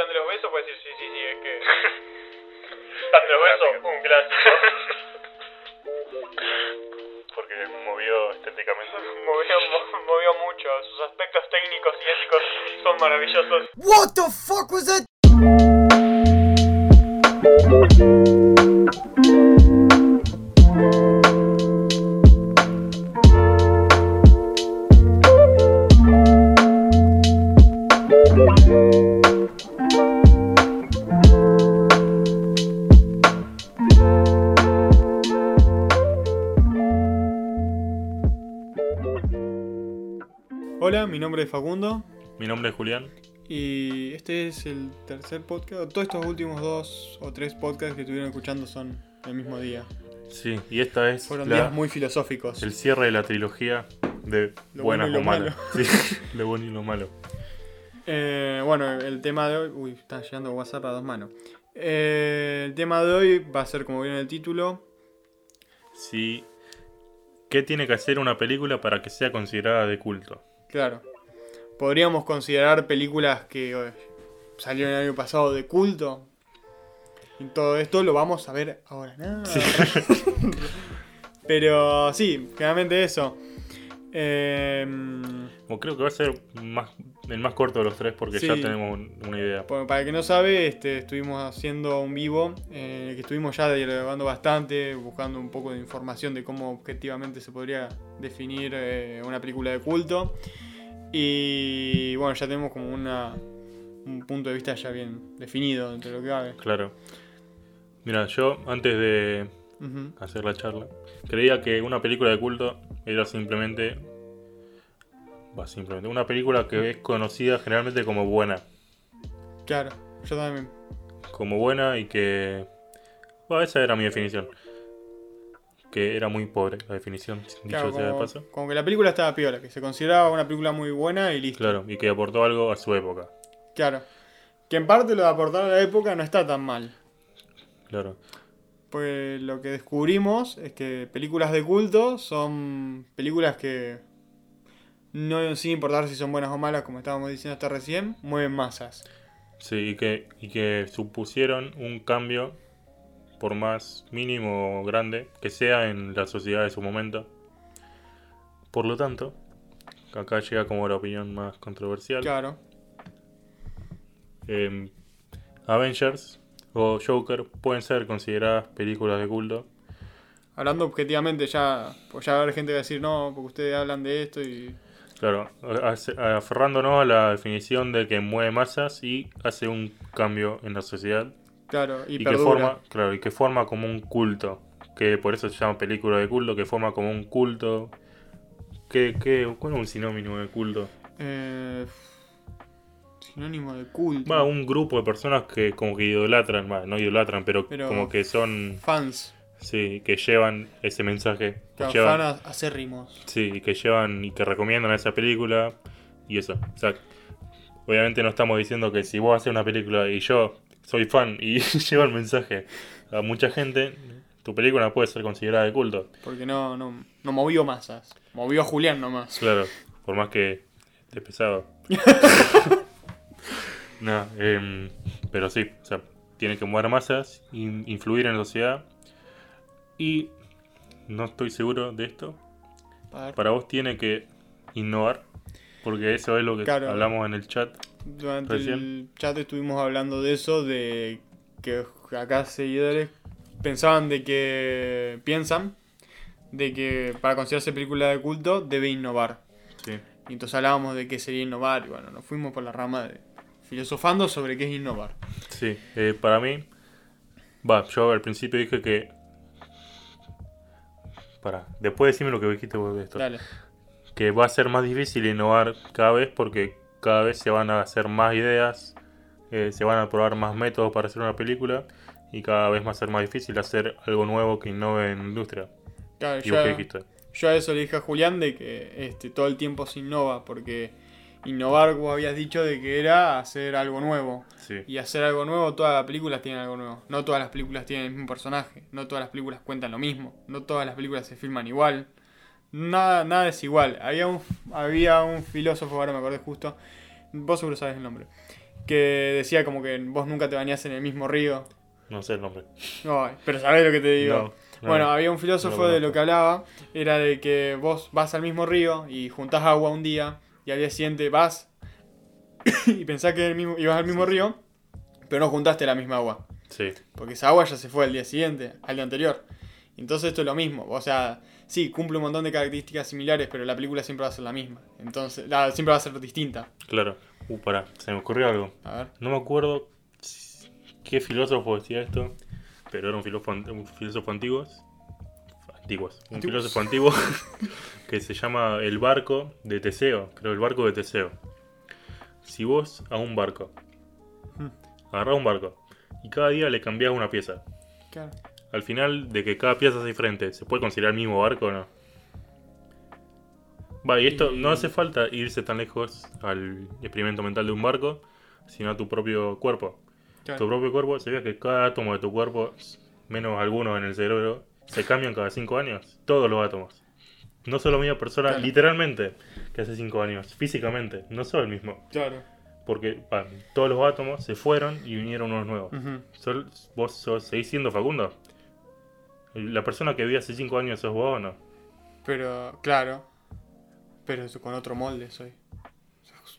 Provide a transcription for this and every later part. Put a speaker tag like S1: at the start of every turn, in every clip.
S1: stand de los besos, puedes decir, sí, sí, sí, es que...
S2: Stand de los besos, un clásico. Porque movió estéticamente.
S1: movió, mo- movió mucho, sus aspectos técnicos y éticos son maravillosos.
S3: What the fuck was that?
S1: Mi nombre es Facundo
S2: Mi nombre es Julián.
S1: y este es el tercer podcast. Todos estos últimos dos o tres podcasts que estuvieron escuchando son el mismo día.
S2: Sí, y esta es
S1: Fueron
S2: la-
S1: días muy filosóficos.
S2: el cierre de la trilogía de
S1: Lo
S2: buenas
S1: bueno y
S2: o
S1: lo
S2: malas. Sí, lo bueno y lo malo.
S1: Eh, bueno, el tema de hoy. Uy, está llegando WhatsApp a dos manos. Eh, el tema de hoy va a ser, como vieron en el título,
S2: Sí. ¿Qué tiene que hacer una película para que sea considerada de culto?
S1: Claro. Podríamos considerar películas que eh, salieron el año pasado de culto. Y todo esto lo vamos a ver ahora. No. Pero sí, generalmente eso. Eh,
S2: O creo que va a ser más, el más corto de los tres porque ya tenemos un- una idea.
S1: Bueno, para el que no sabe, este, estuvimos haciendo un vivo, en el que estuvimos ya dialogando bastante, buscando un poco de información de cómo objetivamente se podría definir eh, una película de culto. Y bueno, ya tenemos como una, un punto de vista ya bien definido entre lo que cabe.
S2: Claro. Mira, yo antes de hacer la charla, creía que una película de culto era simplemente. Simplemente. Una película que es conocida generalmente como buena.
S1: Claro, yo también.
S2: Como buena y que. Bueno, esa era mi definición. Que era muy pobre la definición, dicho
S1: Claro,
S2: sea de
S1: como,
S2: paso.
S1: como que la película estaba piola, que se consideraba una película muy buena y listo.
S2: Claro, y que aportó algo a su época.
S1: Claro. Que en parte lo de aportar a la época no está tan mal.
S2: Claro.
S1: Pues lo que descubrimos es que películas de culto son películas que, no sin importar si son buenas o malas, como estábamos diciendo hasta recién, mueven masas.
S2: Sí, y que, y que supusieron un cambio, por más mínimo o grande, que sea en la sociedad de su momento. Por lo tanto, acá llega como la opinión más controversial.
S1: Claro.
S2: Em, Avengers o Joker pueden ser consideradas películas de culto.
S1: Hablando objetivamente ya, pues ya va a haber gente que va a decir, no, porque ustedes hablan de esto y...
S2: Claro, aferrándonos a la definición de que mueve masas y hace un cambio en la sociedad
S1: Claro, y,
S2: y que forma, claro, y que forma como un culto, que por eso se llama película de culto, que forma como un culto. ¿Qué, qué, ¿Cuál es un sinónimo de culto?
S1: Eh, sinónimo de culto.
S2: Va, un grupo de personas que como que idolatran, va, no idolatran, pero,
S1: Pero-
S2: como que son,
S1: Fans.
S2: Sí, que llevan ese mensaje, que
S1: Claro,
S2: llevan,
S1: fan acérrimos.
S2: sí, que llevan y que recomiendan esa película y eso. O sea, obviamente no estamos diciendo que si vos haces una película y yo soy fan y lleva el mensaje a mucha gente, tu película puede ser considerada de culto.
S1: Porque no, no, no movió masas. Movió a Julián nomás.
S2: Claro, por más que esté pesado. no, em, pero sí, o sea, tiene que mover masas, in- influir en la sociedad. Y no estoy seguro de esto. Para vos tiene que innovar, porque eso es lo que
S1: Claro.
S2: hablamos en el chat.
S1: Durante el chat estuvimos hablando de eso, de que acá seguidores pensaban de que piensan de que para considerarse película de culto debe innovar.
S2: Sí,
S1: Y entonces hablábamos de qué sería innovar y bueno, nos fuimos por la rama de filosofando sobre qué es innovar.
S2: sí. eh, para mí, va, yo al principio dije que. Para, después decime lo que dijiste vos de esto.
S1: Dale.
S2: que va a ser más difícil innovar cada vez porque cada vez se van a hacer más ideas, eh, se van a probar más métodos para hacer una película y cada vez va a ser más difícil hacer algo nuevo que innove en la industria.
S1: Claro,
S2: ¿Y
S1: yo, yo a eso le dije a Julián de que este, todo el tiempo se innova, porque innovar, vos habías dicho, de que era hacer algo nuevo.
S2: Sí,
S1: Y hacer algo nuevo, todas las películas tienen algo nuevo. No todas las películas tienen el mismo personaje. No todas las películas cuentan lo mismo. No todas las películas se filman igual. Nada, nada es igual. Había un, había un filósofo, ahora me acordé justo, Vos seguro sabes el nombre. Que decía como que vos nunca te bañás en el mismo río.
S2: No sé el nombre.
S1: Ay, pero sabés lo que te digo.
S2: No, no,
S1: bueno,
S2: no.
S1: había un filósofo
S2: no lo
S1: de lo que hablaba, era de que vos vas al mismo río y juntás agua un día y al día siguiente vas y pensás que el mismo, ibas al mismo río, pero no juntaste la misma agua.
S2: Sí,
S1: Porque esa agua ya se fue al día siguiente, al día anterior. Entonces esto es lo mismo. O sea, sí, cumple un montón de características similares, pero la película siempre va a ser la misma. Entonces, la, siempre va a ser distinta.
S2: claro. Uh, pará, se me ocurrió algo.
S1: A ver.
S2: No me acuerdo qué filósofo decía esto, pero era un filósofo, un filósofo antiguo. Un
S1: Antiguos.
S2: filósofo antiguo que se llama El barco de Teseo. Creo, el barco de Teseo. Si vos a un barco,
S1: Ujú.
S2: agarrás un barco y cada día le cambiás una pieza,
S1: Claro.
S2: al final de que cada pieza es diferente, ¿se puede considerar el mismo barco o no? Va, y esto no hace falta irse tan lejos al experimento mental de un barco, sino a tu propio cuerpo.
S1: Claro.
S2: Tu propio cuerpo, se ve que cada átomo de tu cuerpo, menos algunos en el cerebro, se cambian cada 5 años. Todos los átomos. No sos la misma persona,
S1: Claro.
S2: literalmente, que hace 5 años. Físicamente, no sos el mismo.
S1: Claro.
S2: Porque todos los átomos se fueron y vinieron unos nuevos. Sol- ¿Vos sos- seguís siendo Facundo? ¿La persona que vi hace 5 años sos vos o no?
S1: Pero, claro. Pero con otro molde soy.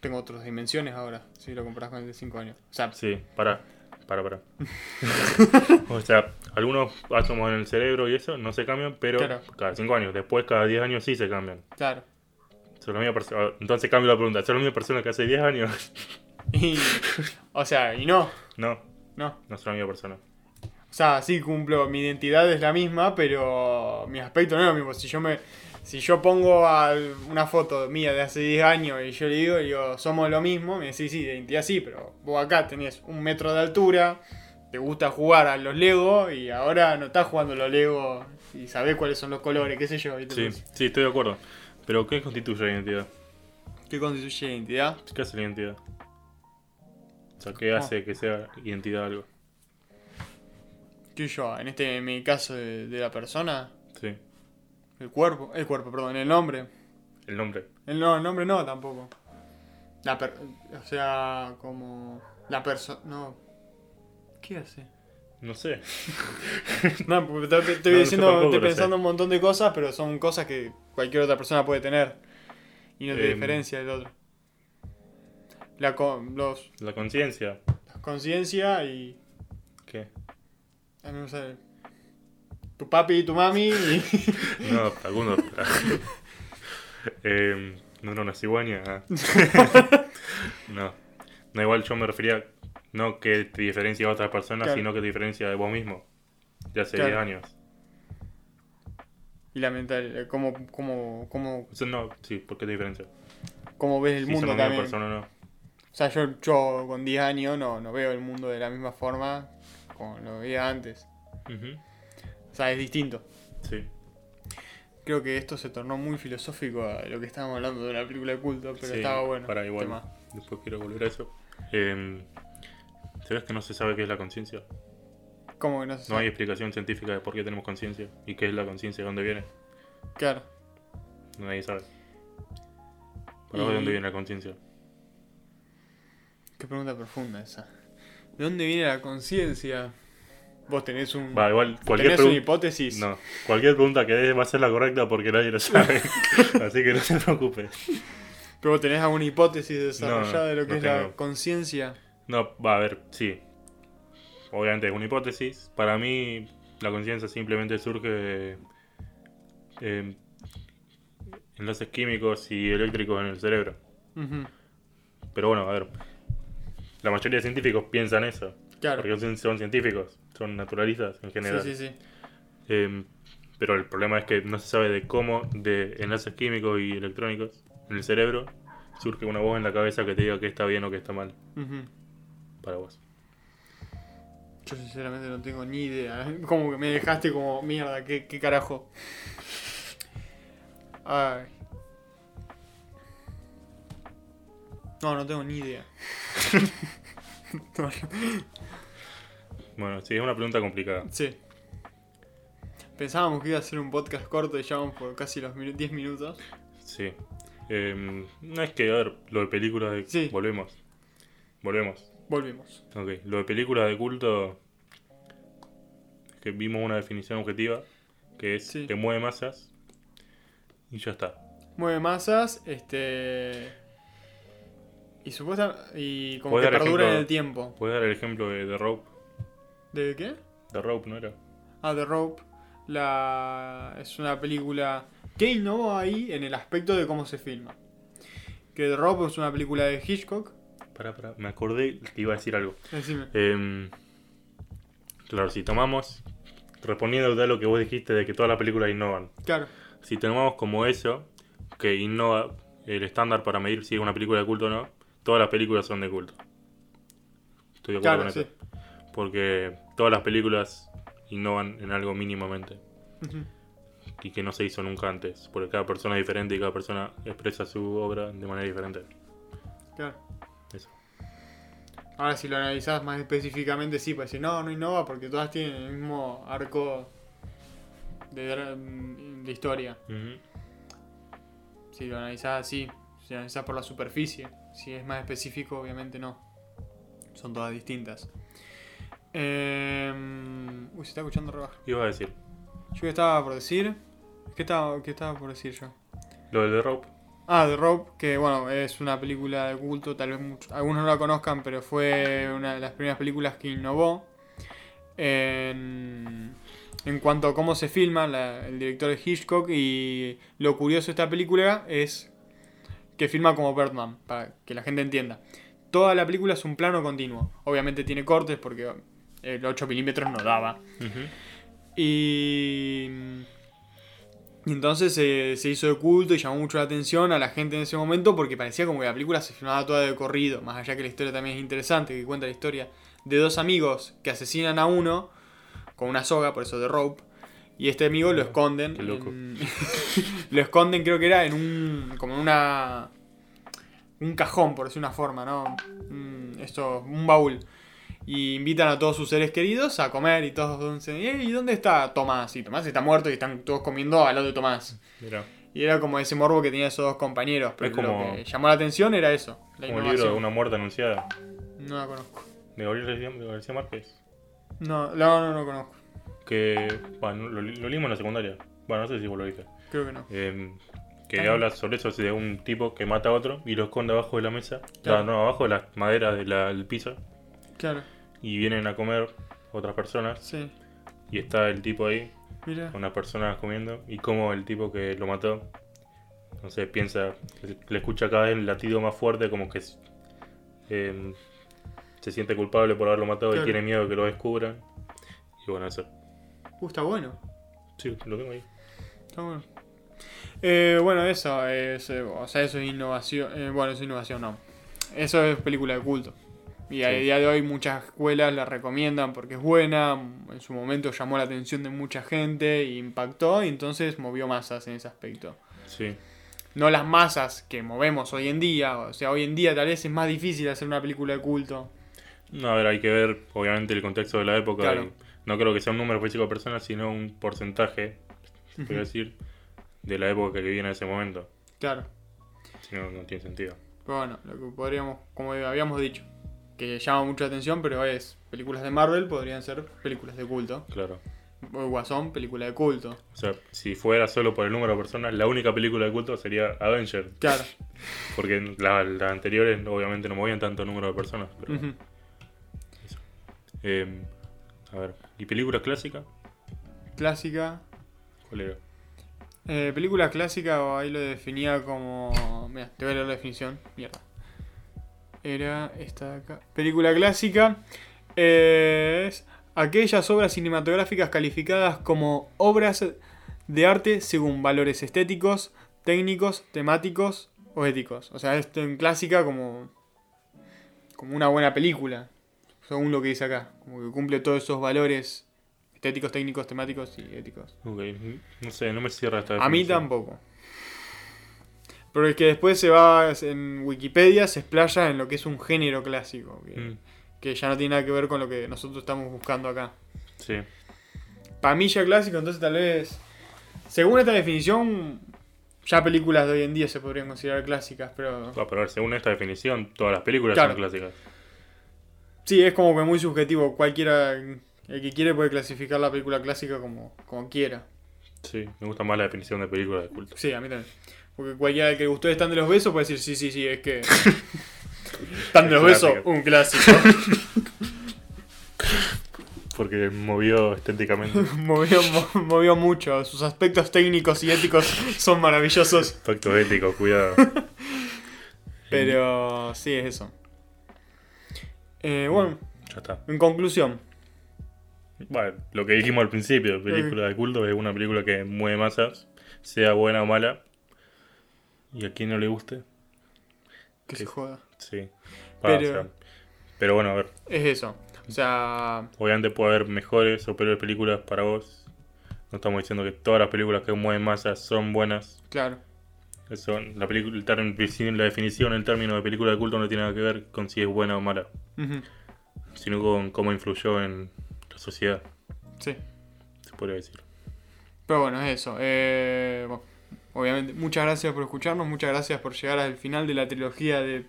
S1: Tengo otras dimensiones ahora, si lo comparas con el de 5 años. O sea,
S2: Sí, para, para, para. o sea, algunos átomos en el cerebro y eso no se cambian, pero
S1: Claro.
S2: cada 5 años. Después, cada 10 años sí se cambian.
S1: claro.
S2: Sos la misma persona. Entonces cambio la pregunta. ¿Sos la misma persona que hace 10 años?
S1: Y, o sea, y no,
S2: no,
S1: no.
S2: no soy la misma persona.
S1: O sea, sí cumplo, mi identidad es la misma, pero mi aspecto no es lo mismo. Si yo me si yo pongo al- una foto mía de hace 10 años y yo le digo, digo, somos lo mismo, me decís, sí, de identidad sí, pero vos acá tenés un metro de altura, te gusta jugar a los Lego y ahora no estás jugando a los Lego y sabés cuáles son los colores, qué sé yo.
S2: Sí, sí, estoy de acuerdo. Pero ¿qué constituye la identidad?
S1: ¿Qué constituye identidad?
S2: ¿Qué hace la identidad? O sea, ¿qué hace que sea identidad algo?
S1: ¿Qué yo? En este en mi caso de, de la persona,
S2: Sí,
S1: el cuerpo, el cuerpo, perdón, el nombre.
S2: el nombre.
S1: El, no, el nombre no tampoco. La per- o sea, como la persona, no. ¿Qué hace?
S2: No sé.
S1: No, porque te, te- estoy
S2: No,
S1: diciendo, estoy pensando un montón de cosas, pero son cosas que cualquier otra persona puede tener y no te
S2: Em.
S1: diferencia del otro. La con, los
S2: La conciencia.
S1: la conciencia y
S2: ¿Qué?
S1: a mí me sale tu papi y tu mami y
S2: No, algunos. eh, no, no, una cigüeña. no. No, igual yo me refería no que te diferencia de otras personas,
S1: Claro.
S2: sino que te diferencia de vos mismo. De hace
S1: Claro.
S2: 10 años.
S1: y la mental, cómo, cómo, cómo,
S2: O sea, no, sí, ¿por qué te diferencia?
S1: cómo ves el
S2: Si
S1: mundo también.
S2: persona no.
S1: O sea, yo, yo con 10 años no, no veo el mundo de la misma forma como lo veía antes. O sea, es distinto.
S2: Sí.
S1: Creo que esto se tornó muy filosófico a lo que estábamos hablando de una película de culto, pero
S2: Sí,
S1: estaba bueno.
S2: Para igual.
S1: tema.
S2: Después quiero volver a eso. Eh, ¿Sabes que no se sabe qué es la conciencia?
S1: ¿Cómo que no se
S2: No hay
S1: sabe?
S2: explicación científica de por qué tenemos conciencia y qué es la conciencia, de dónde viene.
S1: Claro.
S2: Nadie sabe. ¿Para de dónde viene la conciencia?
S1: Qué pregunta profunda esa. ¿De dónde viene la conciencia? Vos tenés un.
S2: Va, igual, cualquier
S1: tenés una hipótesis.
S2: No, cualquier pregunta que des va a ser la correcta porque nadie lo sabe. Así que no te preocupes.
S1: Pero vos tenés alguna hipótesis desarrollada
S2: No,
S1: de lo que
S2: no
S1: es la conciencia.
S2: No, va a ver, sí. Obviamente es una hipótesis. Para mí, la conciencia simplemente surge de eh, enlaces químicos y eléctricos en el cerebro. Pero bueno, a ver. La mayoría de científicos piensan eso.
S1: Claro.
S2: Porque son, son científicos, son naturalistas en general.
S1: Sí, sí, sí.
S2: Eh, pero el problema es que no se sabe de cómo, de enlaces químicos y electrónicos en el cerebro, surge una voz en la cabeza que te diga que está bien o que está mal para vos.
S1: Yo sinceramente no tengo ni idea. Como que me dejaste como mierda, qué, qué carajo. Ay. No, no tengo ni idea. No,
S2: Bueno, sí, es una pregunta complicada.
S1: sí. Pensábamos que iba a ser un podcast corto y llevamos por casi los minu- 10 minutos.
S2: Sí. Em, no es que, a ver, lo de películas de...
S1: Sí.
S2: Volvemos. Volvemos.
S1: Volvimos.
S2: Ok, lo de películas de culto... es que vimos una definición objetiva, que es
S1: Sí.
S2: que mueve masas. Y ya está.
S1: Mueve masas, este. Y supuesta. Y como
S2: ¿Puedes
S1: que perdura en el tiempo.
S2: ¿Puedes dar el ejemplo de The Rope?
S1: ¿De qué?
S2: The Rope, ¿no era?
S1: Ah, The Rope. La... Es una película que innovó ahí en el aspecto de cómo se filma. Que The Rope es una película de Hitchcock.
S2: Pará, pará, me acordé que iba a decir algo.
S1: Decime.
S2: Em, claro, si tomamos, respondiendo a lo que vos dijiste de que todas las películas innovan,
S1: Claro.
S2: si tomamos como eso, que innova el estándar para medir si es una película de culto o no, todas las películas son de culto. Estoy de acuerdo
S1: Claro,
S2: con
S1: sí.
S2: eso. Porque todas las películas innovan en algo mínimamente y que no se hizo nunca antes, porque cada persona es diferente y cada persona expresa su obra de manera diferente.
S1: Claro.
S2: Eso.
S1: Ahora, si lo analizás más específicamente, sí, pues decir, no, no innova porque todas tienen el mismo arco de, de historia. Si lo analizás así, si lo analizás por la superficie, si es más específico, obviamente no. Son todas distintas. Em, uy, se está escuchando rebajo.
S2: ¿Qué ibas a decir?
S1: Yo estaba por decir. ¿Qué estaba, qué estaba por decir yo?
S2: Lo de The Rope.
S1: Ah, The Rope, que bueno, es una película de culto, tal vez muchos- algunos no la conozcan, pero fue una de las primeras películas que innovó en, en cuanto a cómo se filma, la- el director es Hitchcock, y lo curioso de esta película es que filma como Birdman, para que la gente entienda. Toda la película es un plano continuo, obviamente tiene cortes porque el 8 milímetros no daba. Y, y entonces eh, se hizo de culto y llamó mucho la atención a la gente en ese momento porque parecía como que la película se filmaba toda de corrido, más allá que la historia también es interesante, que cuenta la historia de dos amigos que asesinan a uno con una soga, por eso de rope, y este amigo lo esconden.
S2: Qué loco.
S1: en- lo esconden creo que era en un... como en una... un cajón, por decir una forma, ¿no? Esto, un baúl. Y invitan a todos sus seres queridos a comer y todos dicen, "Eh, ¿y dónde está Tomás? Y Tomás está muerto y están todos comiendo al lado de Tomás.
S2: Mira,
S1: Y era como ese morbo que tenía esos dos compañeros. Pero
S2: Es como-
S1: lo que llamó la atención era eso. La
S2: como el libro de. Una muerte anunciada
S1: No la conozco.
S2: de Gabriel García, Márquez.
S1: No, no, no, no conozco.
S2: Que, bueno, lo, lo leímos en la secundaria. Bueno, no sé si vos lo viste.
S1: Creo que no.
S2: Eh, que
S1: Ah.
S2: habla sobre eso, de un tipo que mata a otro y lo esconde abajo de la mesa.
S1: Claro.
S2: No, abajo de las maderas de la- del piso.
S1: Claro,
S2: Y vienen a comer otras personas.
S1: sí.
S2: Y está el tipo ahí,
S1: Mira.
S2: unas personas comiendo. Y como el tipo que lo mató, sé, piensa, le escucha cada vez el latido más fuerte, como que eh, se siente culpable por haberlo matado
S1: Claro.
S2: y tiene miedo que lo descubran. Y bueno, eso.
S1: Uh, está bueno.
S2: Sí, lo tengo ahí.
S1: Está bueno. Eh, bueno, eso es. eh, o sea, eso es innovación. eh, bueno, eso es innovación, no. Eso es película de culto. Y a
S2: Sí.
S1: día de hoy muchas escuelas la recomiendan porque es buena. En su momento llamó la atención de mucha gente e impactó. Y entonces movió masas en ese aspecto.
S2: Sí.
S1: No las masas que movemos hoy en día. O sea, hoy en día tal vez es más difícil hacer una película de culto.
S2: No, a ver, hay que ver obviamente el contexto de la época.
S1: Claro.
S2: y no creo que sea un número físico de personas, sino un porcentaje, podría decir, de la época que viene en ese momento.
S1: Claro.
S2: Si no, no tiene sentido.
S1: Pero bueno, lo que podríamos, como habíamos dicho, que llama mucha atención, pero es películas de Marvel podrían ser películas de culto.
S2: Claro.
S1: O Guasón, película de culto.
S2: O sea, si fuera solo por el número de personas, la única película de culto sería Avenger.
S1: Claro.
S2: Porque la- las anteriores obviamente no movían tanto número de personas. Pero, eh, a ver, ¿y película clásica?
S1: Clásica.
S2: ¿Cuál era?
S1: Eh, película clásica, ahí lo definía como. Mira, te voy a leer la definición. Mierda. Era esta de acá. Película clásica es aquellas obras cinematográficas calificadas como obras de arte según valores estéticos, técnicos, temáticos o éticos. O sea, esto en clásica como. como una buena película. Según lo que dice acá. Como que cumple todos esos valores estéticos, técnicos, temáticos y éticos.
S2: Ok, no sé, no me cierra esta
S1: A mí tampoco. Pero es que después se va en Wikipedia, se explaya en lo que es un género clásico, que,
S2: Mm,
S1: que ya no tiene nada que ver con lo que nosotros estamos buscando acá.
S2: sí.
S1: Ya clásico, entonces tal vez, según esta definición, Ya películas de hoy en día se podrían considerar clásicas, pero.
S2: Ah, pero a ver, según esta definición, todas las películas
S1: Claro.
S2: son clásicas.
S1: Sí, es como que muy subjetivo. Cualquiera. El que quiere puede clasificar la película clásica como, como quiera.
S2: Sí, me gusta más la definición de película de culto.
S1: Sí, a mí también. Porque cualquiera que gustó Están de los Besos puede decir, sí, sí, sí, es que. Están de los Besos, un clásico.
S2: Porque movió estéticamente.
S1: movió, mo- movió mucho. Sus aspectos técnicos y éticos son maravillosos.
S2: Facto ético, cuidado.
S1: Pero sí, es eso. Eh, bueno,
S2: Ya está.
S1: en conclusión.
S2: Bueno, lo que dijimos al principio, película de culto es una película que mueve masas, sea buena o mala. Y a quien no le guste,
S1: Que se joda.
S2: sí.
S1: Pero-
S2: bueno, a ver,
S1: Es eso. O sea,
S2: obviamente puede haber mejores o peores películas para vos. No estamos diciendo que todas las películas que mueven masas son buenas.
S1: claro.
S2: Eso, la, película, el término- la definición, el término de película de culto no tiene nada que ver con si es buena o mala,
S1: Ujú,
S2: sino con cómo influyó en la sociedad,
S1: Sí.
S2: se podría decir.
S1: Pero bueno, es eso. Eh, bueno, obviamente, muchas gracias por escucharnos. Muchas gracias por llegar al final de la trilogía de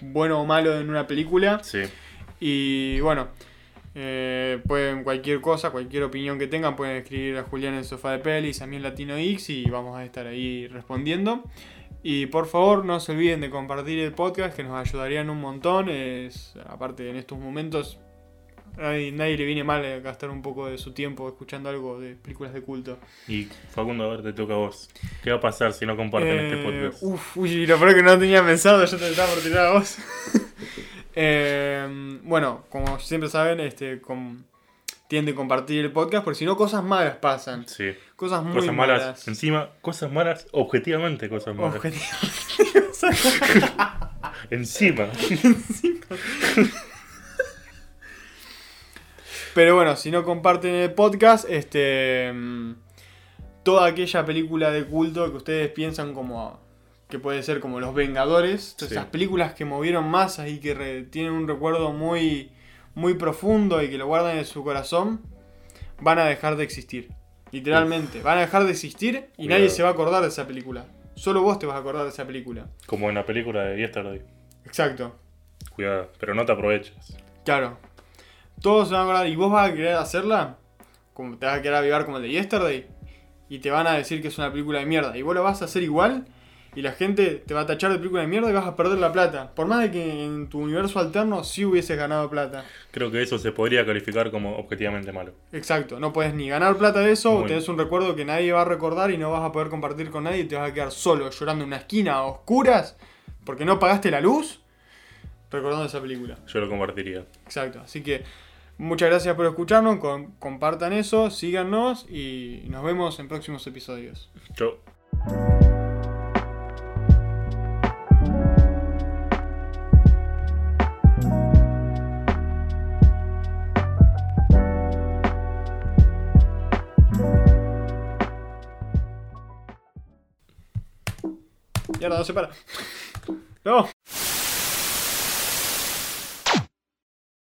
S1: bueno o malo en una película.
S2: Sí,
S1: Y bueno, eh, pueden cualquier cosa, cualquier opinión que tengan, pueden escribir a Julián en el sofá de pelis, a mí en Latino X y vamos a estar ahí respondiendo. Y por favor no se olviden de compartir el podcast que nos ayudarían un montón. Es, aparte en estos momentos nadie, nadie le viene mal eh, gastar un poco de su tiempo escuchando algo de películas de culto.
S2: y Facundo, a ver, te toca a vos. ¿Qué va a pasar si no comparten este
S1: Eh,
S2: podcast?
S1: Uf, uy, lo peor es que no tenía pensado, yo te estaba por tirar a vos. Eh, bueno, como siempre saben, este, com- tienden a compartir el podcast, porque si no, cosas malas pasan.
S2: Sí,
S1: Cosas muy
S2: cosas malas.
S1: malas.
S2: Encima, cosas malas, objetivamente cosas malas.
S1: Objetivo.
S2: Encima.
S1: Pero bueno, si no comparten el podcast, este. mm, Toda aquella película de culto que ustedes piensan como. que puede ser como Los Vengadores.
S2: Sí.
S1: Esas películas que movieron masas y que re- tienen un recuerdo muy. muy profundo y que lo guardan en su corazón. Van a dejar de existir. Literalmente. Van a dejar de existir y
S2: Cuidado.
S1: nadie se va a acordar de esa película. Solo vos te vas a acordar de esa película.
S2: Como en la película de Yesterday.
S1: Exacto.
S2: Cuidado, pero no te aproveches.
S1: Claro. Todos se van a acordar y vos vas a querer hacerla. Como te vas a querer avivar como el de Yesterday. Y te van a decir que es una película de mierda. Y vos lo vas a hacer igual. Y la gente te va a tachar de película de mierda y vas a perder la plata. Por más de que en tu universo alterno sí hubieses ganado plata.
S2: Creo que eso se podría calificar como objetivamente malo.
S1: Exacto. No puedes ni ganar plata de eso. O tenés un recuerdo que nadie va a recordar y no vas a poder compartir con nadie. Y te vas a quedar solo llorando en una esquina a oscuras. Porque no pagaste la luz. Recordando esa película.
S2: Yo lo compartiría.
S1: Exacto, así que muchas gracias por escucharnos, com- compartan eso, síganos y nos vemos en próximos episodios.
S2: Yo.
S1: Y ahora no se para. No.